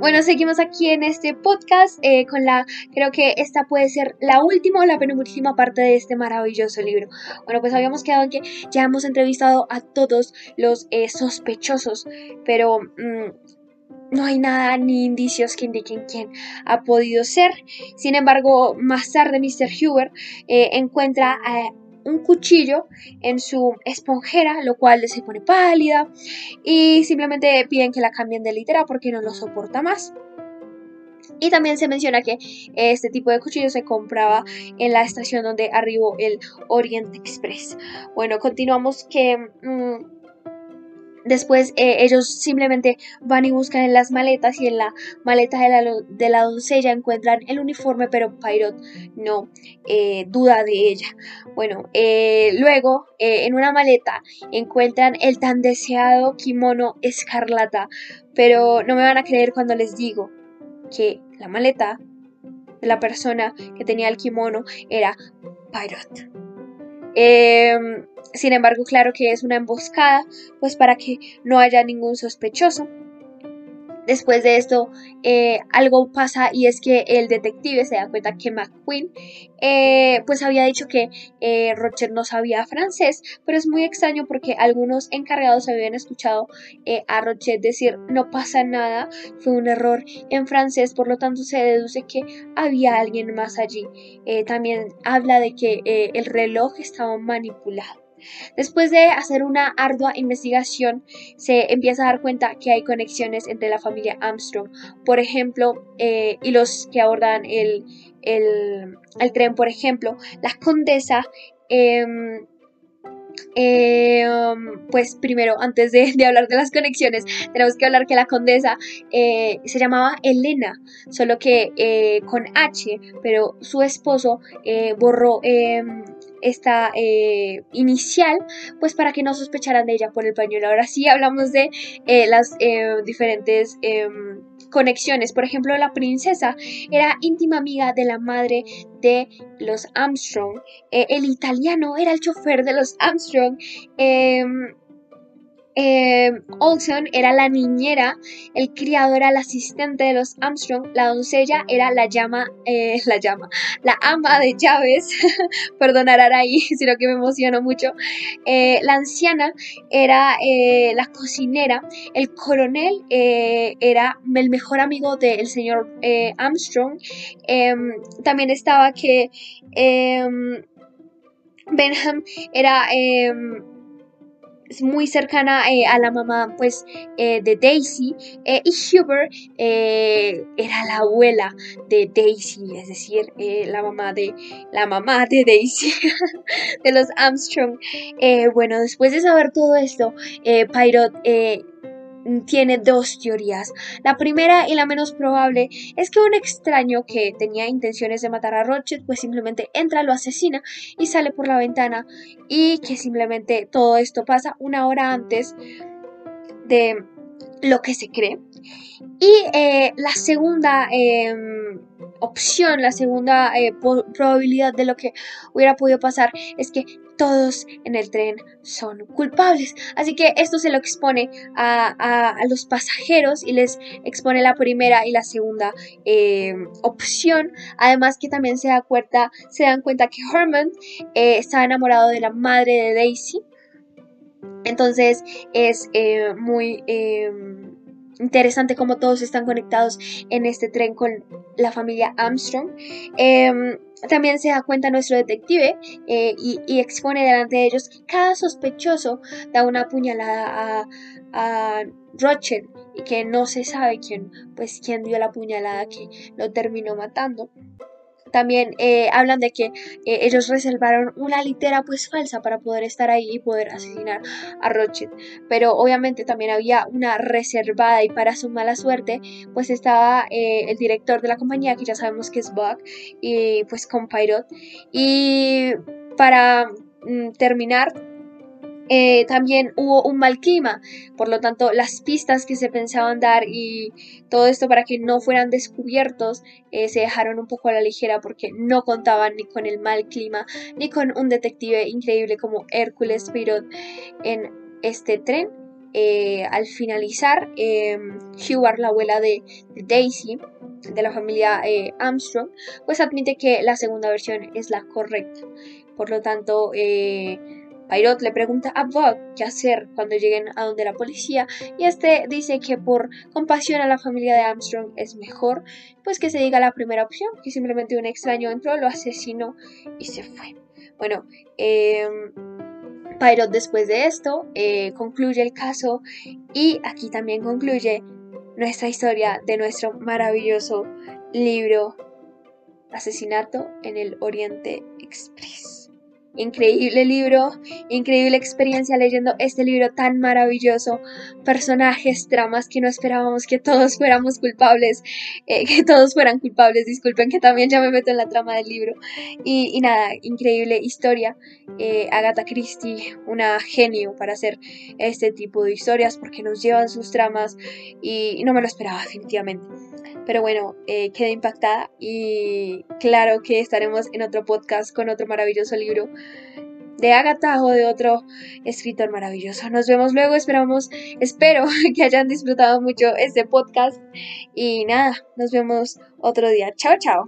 Bueno, seguimos aquí en este podcast eh, con la, creo que esta puede ser la última o la penúltima parte de este maravilloso libro. Bueno, pues habíamos quedado que ya hemos entrevistado a todos los eh, sospechosos, pero mm, no hay nada ni indicios que indiquen quién ha podido ser. Sin embargo, más tarde Mr. Huber eh, encuentra un cuchillo en su esponjera, lo cual se pone pálida y simplemente piden que la cambien de litera porque no lo soporta más. Y también se menciona que este tipo de cuchillo se compraba en la estación donde arribó el Orient Express. Bueno, continuamos que... Mm, Después eh, ellos simplemente van y buscan en las maletas y en la maleta de la, doncella encuentran el uniforme, pero Pyrot no eh, duda de ella. Bueno, eh, luego en una maleta encuentran el tan deseado kimono escarlata, pero no me van a creer cuando les digo que la maleta de la persona que tenía el kimono era Pyrot. Em, sin embargo, claro que es una emboscada, pues para que no haya ningún sospechoso. Después de esto, eh, algo pasa y es que el detective se da cuenta que McQueen eh, pues había dicho que eh, Rocher no sabía francés, pero es muy extraño porque algunos encargados habían escuchado a Rocher decir no pasa nada, fue un error en francés, por lo tanto se deduce que había alguien más allí. también habla de que el reloj estaba manipulado. Después de hacer una ardua investigación, se empieza a dar cuenta que hay conexiones entre la familia Armstrong, por ejemplo, eh, y los que abordan el, tren, por ejemplo, la condesa. Em, em, pues primero, antes de, hablar de las conexiones, tenemos que hablar que la condesa eh, se llamaba Elena, solo que eh, con H, pero su esposo borró em, esta eh, inicial, pues para que no sospecharan de ella por el pañuelo. Ahora sí hablamos de eh, las eh, diferentes em, conexiones. Por ejemplo, la princesa era íntima amiga de la madre de los Armstrong. el italiano era el chofer de los Armstrong. Eh, Olson era la niñera, el criado era el asistente de los Armstrong, la doncella era la llama, eh, la llama, la ama de llaves, perdonarán ahí, sino que me emociono mucho. Eh, la anciana era eh, la cocinera, el coronel era el mejor amigo del señor Armstrong. Em, también estaba que em, Benham era em, muy cercana eh, a la mamá pues eh, de Daisy eh, y Hubert era la abuela de Daisy es decir la mamá de la mamá de Daisy de los Armstrong. Bueno después de saber todo esto Pyrot tiene dos teorías. La primera y la menos probable es que un extraño que tenía intenciones de matar a Rothschild pues simplemente entra, lo asesina y sale por la ventana y que simplemente todo esto pasa una hora antes de lo que se cree. Y eh, la segunda em, opción, la segunda eh, probabilidad de lo que hubiera podido pasar es que todos en el tren son culpables. Así que esto se lo expone a, los pasajeros y les expone la primera y la segunda eh, opción. Además que también se, da cuenta, se dan cuenta que Herman eh, estaba enamorado de la madre de Daisy. Entonces es muy interesante cómo todos están conectados en este tren con la familia Armstrong. Em, también se da cuenta nuestro detective eh, y, expone delante de ellos que cada sospechoso da una puñalada a, a y que no se sabe quién, pues, quién dio la puñalada que lo terminó matando. También eh, hablan de que eh, ellos reservaron una litera pues falsa para poder estar ahí y poder asesinar a Rothschild. Pero obviamente también había una reservada y para su mala suerte pues estaba eh, el director de la compañía que ya sabemos que es Buck y pues con Pyrot. Y para mm, terminar eh, también hubo un mal clima, por lo tanto las pistas que se pensaban dar y todo esto para que no fueran descubiertos eh, se dejaron un poco a la ligera porque no contaban ni con el mal clima ni con un detective increíble como Hércules Pirot en este tren eh, al finalizar, eh, la abuela de, Daisy, de la familia Armstrong, pues admite que la segunda versión es la correcta. Por lo tanto, Pyrot le pregunta a Bob qué hacer cuando lleguen a donde la policía y este dice que por compasión a la familia de Armstrong es mejor pues que se diga la primera opción, que simplemente un extraño entró, lo asesinó y se fue. Bueno, eh, después de esto eh, concluye el caso y aquí también concluye nuestra historia de nuestro maravilloso libro Asesinato en el Oriente Express. Increíble libro, increíble experiencia leyendo este libro tan maravilloso. Personajes, tramas que no esperábamos que todos fuéramos culpables, eh, que todos fueran culpables. Disculpen que también ya me meto en la trama del libro. Y, nada, increíble historia. Eh, Agatha Christie, una genio para hacer este tipo de historias porque nos llevan sus tramas y no me lo esperaba definitivamente. Pero bueno, eh, quedé impactada y claro que estaremos en otro podcast con otro maravilloso libro de Agatha o de otro escritor maravilloso. Nos vemos luego, esperamos, espero que hayan disfrutado mucho este podcast y nada, nos vemos otro día. Chao, chao.